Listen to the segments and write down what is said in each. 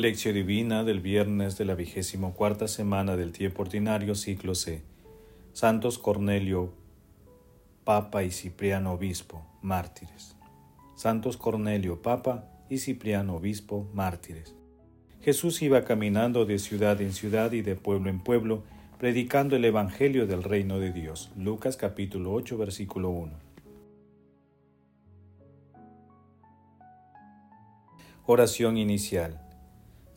Lección Divina del viernes de la vigésimo cuarta semana del tiempo ordinario ciclo C. Santos Cornelio, Papa y Cipriano Obispo, mártires. Santos Cornelio, Papa y Cipriano Obispo, mártires. Jesús iba caminando de ciudad en ciudad y de pueblo en pueblo, predicando el Evangelio del reino de Dios. Lucas capítulo 8, versículo 1. Oración inicial.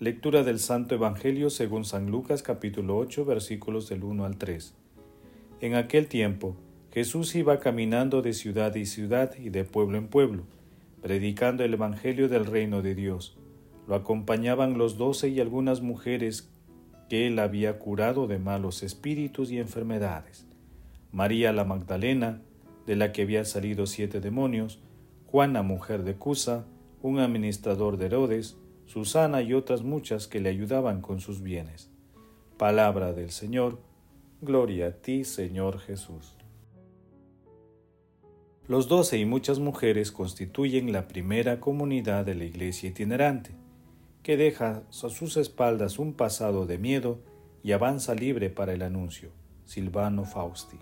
Lectura del Santo Evangelio según San Lucas capítulo 8 versículos del 1 al 3. En aquel tiempo Jesús iba caminando de ciudad y ciudad y de pueblo en pueblo, predicando el Evangelio del reino de Dios. Lo acompañaban los doce y algunas mujeres que él había curado de malos espíritus y enfermedades. María la Magdalena, de la que había salido siete demonios, Juana mujer de Cusa, un administrador de Herodes, Susana y otras muchas que le ayudaban con sus bienes. Palabra del Señor, gloria a ti, Señor Jesús. Los doce y muchas mujeres constituyen la primera comunidad de la iglesia itinerante, que deja a sus espaldas un pasado de miedo y avanza libre para el anuncio. Silvano Fausti.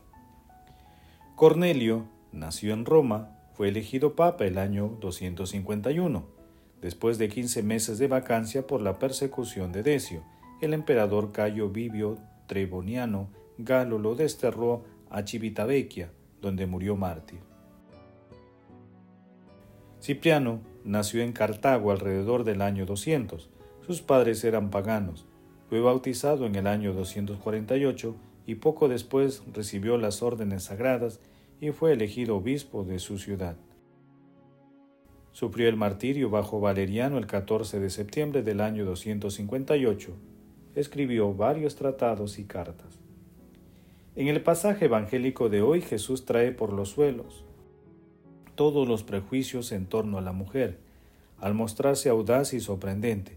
Cornelio nació en Roma, fue elegido papa el año 251 después de quince meses de vacancia por la persecución de Decio. El emperador Cayo Vivio Treboniano Galo lo desterró a Civitavecchia, donde murió mártir. Cipriano nació en Cartago alrededor del año 200. Sus padres eran paganos. Fue bautizado en el año 248 y poco después recibió las órdenes sagradas y fue elegido obispo de su ciudad. Sufrió el martirio bajo Valeriano el 14 de septiembre del año 258. Escribió varios tratados y cartas. En el pasaje evangélico de hoy Jesús trae por los suelos todos los prejuicios en torno a la mujer, al mostrarse audaz y sorprendente.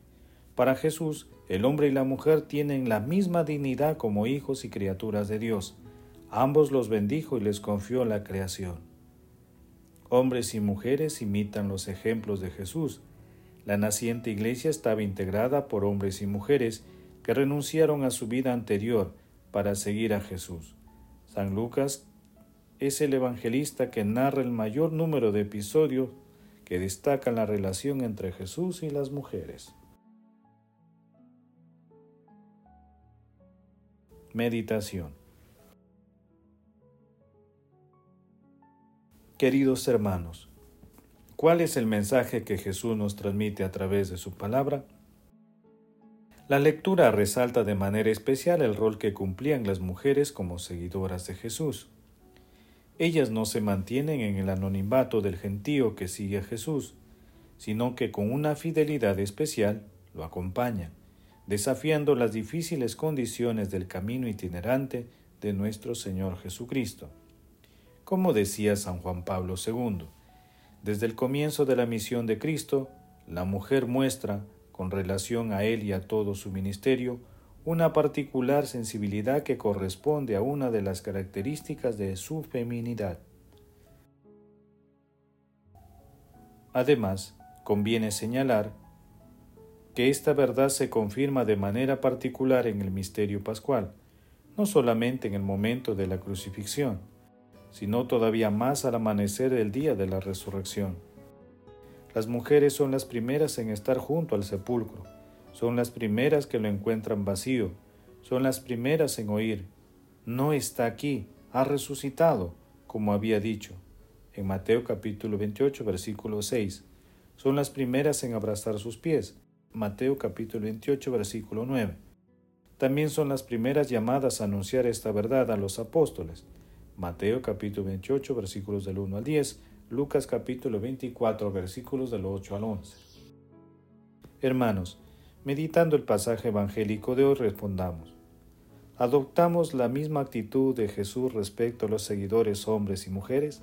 Para Jesús, el hombre y la mujer tienen la misma dignidad como hijos y criaturas de Dios. Ambos los bendijo y les confió la creación. Hombres y mujeres imitan los ejemplos de Jesús. La naciente iglesia estaba integrada por hombres y mujeres que renunciaron a su vida anterior para seguir a Jesús. San Lucas es el evangelista que narra el mayor número de episodios que destacan la relación entre Jesús y las mujeres. Meditación Queridos hermanos, ¿cuál es el mensaje que Jesús nos transmite a través de su palabra? La lectura resalta de manera especial el rol que cumplían las mujeres como seguidoras de Jesús. Ellas no se mantienen en el anonimato del gentío que sigue a Jesús, sino que con una fidelidad especial lo acompañan, desafiando las difíciles condiciones del camino itinerante de nuestro Señor Jesucristo. Como decía San Juan Pablo II, desde el comienzo de la misión de Cristo, la mujer muestra, con relación a él y a todo su ministerio, una particular sensibilidad que corresponde a una de las características de su feminidad. Además, conviene señalar que esta verdad se confirma de manera particular en el misterio pascual, no solamente en el momento de la crucifixión, sino todavía más al amanecer del día de la resurrección. Las mujeres son las primeras en estar junto al sepulcro, son las primeras que lo encuentran vacío, son las primeras en oír, no está aquí, ha resucitado, como había dicho. En Mateo capítulo 28, versículo 6, son las primeras en abrazar sus pies. Mateo capítulo 28, versículo 9. También son las primeras llamadas a anunciar esta verdad a los apóstoles. Mateo capítulo 28 versículos del 1 al 10, Lucas capítulo 24 versículos del 8 al 11. Hermanos, Meditando el pasaje evangélico de hoy respondamos. ¿Adoptamos la misma actitud de Jesús respecto a los seguidores hombres y mujeres?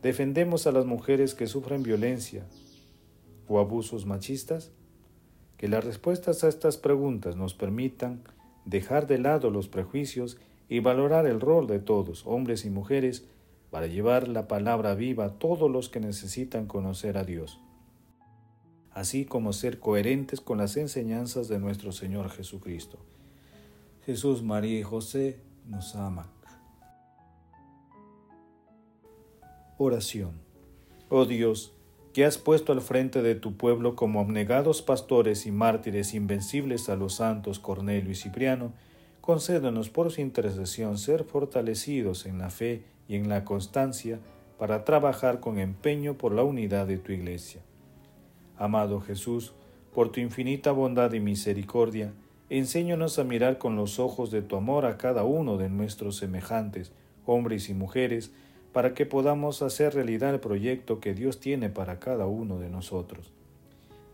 ¿Defendemos a las mujeres que sufren violencia o abusos machistas? Que las respuestas a estas preguntas nos permitan dejar de lado los prejuicios y valorar el rol de todos, hombres y mujeres, para llevar la palabra viva a todos los que necesitan conocer a Dios, así como ser coherentes con las enseñanzas de nuestro Señor Jesucristo. Jesús, María y José nos aman. Oración. Oh Dios, que has puesto al frente de tu pueblo como abnegados pastores y mártires invencibles a los santos Cornelio y Cipriano, concédenos por su intercesión ser fortalecidos en la fe y en la constancia para trabajar con empeño por la unidad de tu Iglesia. Amado Jesús, por tu infinita bondad y misericordia, enséñanos a mirar con los ojos de tu amor a cada uno de nuestros semejantes, hombres y mujeres, para que podamos hacer realidad el proyecto que Dios tiene para cada uno de nosotros.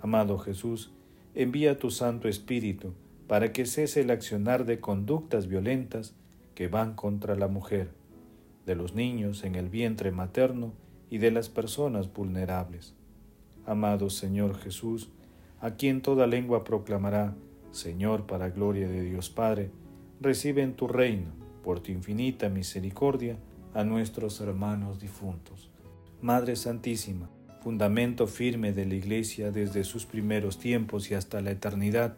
Amado Jesús, envía tu Santo Espíritu, para que cese el accionar de conductas violentas que van contra la mujer, de los niños en el vientre materno y de las personas vulnerables. Amado Señor Jesús, a quien toda lengua proclamará, Señor para gloria de Dios Padre, recibe en tu reino, por tu infinita misericordia, a nuestros hermanos difuntos. Madre Santísima, fundamento firme de la Iglesia desde sus primeros tiempos y hasta la eternidad,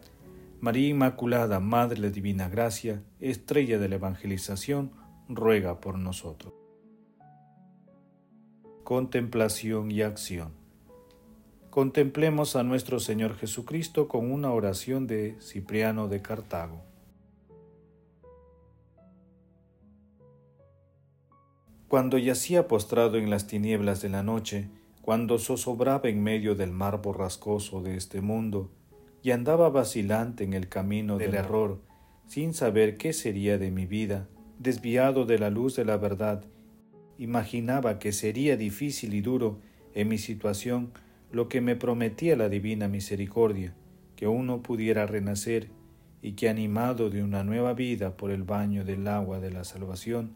María Inmaculada, Madre de Divina Gracia, estrella de la evangelización, ruega por nosotros. Contemplación y acción. Contemplemos a nuestro Señor Jesucristo con una oración de Cipriano de Cartago. Cuando yacía postrado en las tinieblas de la noche, cuando zozobraba en medio del mar borrascoso de este mundo, y andaba vacilante en el camino del error, sin saber qué sería de mi vida, desviado de la luz de la verdad, imaginaba que sería difícil y duro en mi situación lo que me prometía la divina misericordia, que uno pudiera renacer y que animado de una nueva vida por el baño del agua de la salvación,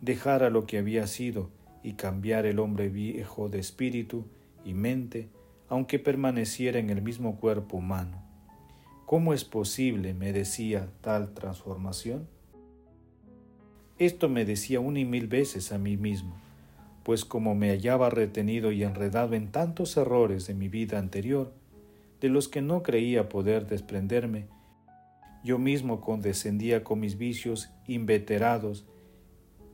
dejara lo que había sido y cambiar el hombre viejo de espíritu y mente, aunque permaneciera en el mismo cuerpo humano. ¿Cómo es posible, me decía, tal transformación? Esto me decía una y mil veces a mí mismo, pues como me hallaba retenido y enredado en tantos errores de mi vida anterior, de los que no creía poder desprenderme, yo mismo condescendía con mis vicios inveterados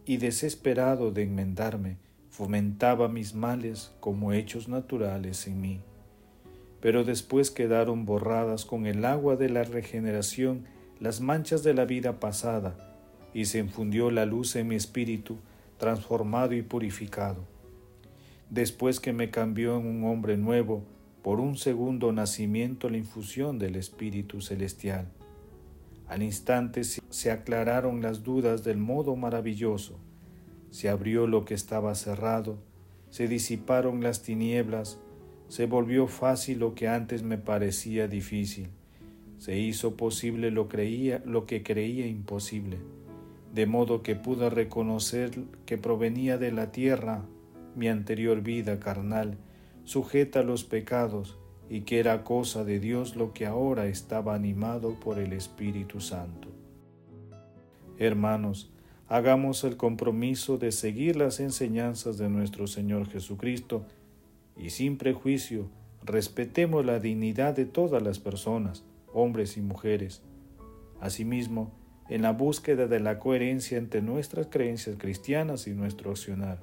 y desesperado de enmendarme, fomentaba mis males como hechos naturales en mí pero después quedaron borradas con el agua de la regeneración las manchas de la vida pasada, y se infundió la luz en mi espíritu, transformado y purificado. Después que me cambió en un hombre nuevo, por un segundo nacimiento la infusión del Espíritu Celestial. Al instante se aclararon las dudas del modo maravilloso, se abrió lo que estaba cerrado, se disiparon las tinieblas, se volvió fácil lo que antes me parecía difícil. Se hizo posible lo, creía, lo que creía imposible, de modo que pude reconocer que provenía de la tierra mi anterior vida carnal, sujeta a los pecados, y que era cosa de Dios lo que ahora estaba animado por el Espíritu Santo. Hermanos, hagamos el compromiso de seguir las enseñanzas de nuestro Señor Jesucristo, y sin prejuicio respetemos la dignidad de todas las personas, hombres y mujeres. Asimismo, en la búsqueda de la coherencia entre nuestras creencias cristianas y nuestro accionar.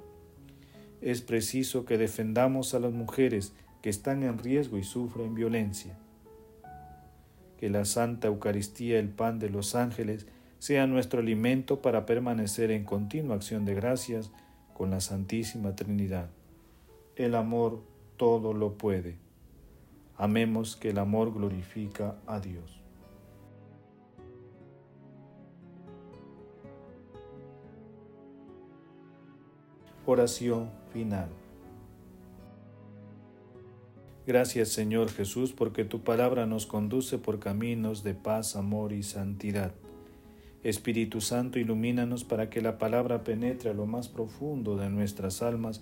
Es preciso que defendamos a las mujeres que están en riesgo y sufren violencia. Que la Santa Eucaristía, el pan de los ángeles, sea nuestro alimento para permanecer en continua acción de gracias con la Santísima Trinidad. El amor todo lo puede. Amemos que el amor glorifica a Dios. Oración final. Gracias Señor Jesús porque tu palabra nos conduce por caminos de paz, amor y santidad. Espíritu Santo, ilumínanos para que la palabra penetre a lo más profundo de nuestras almas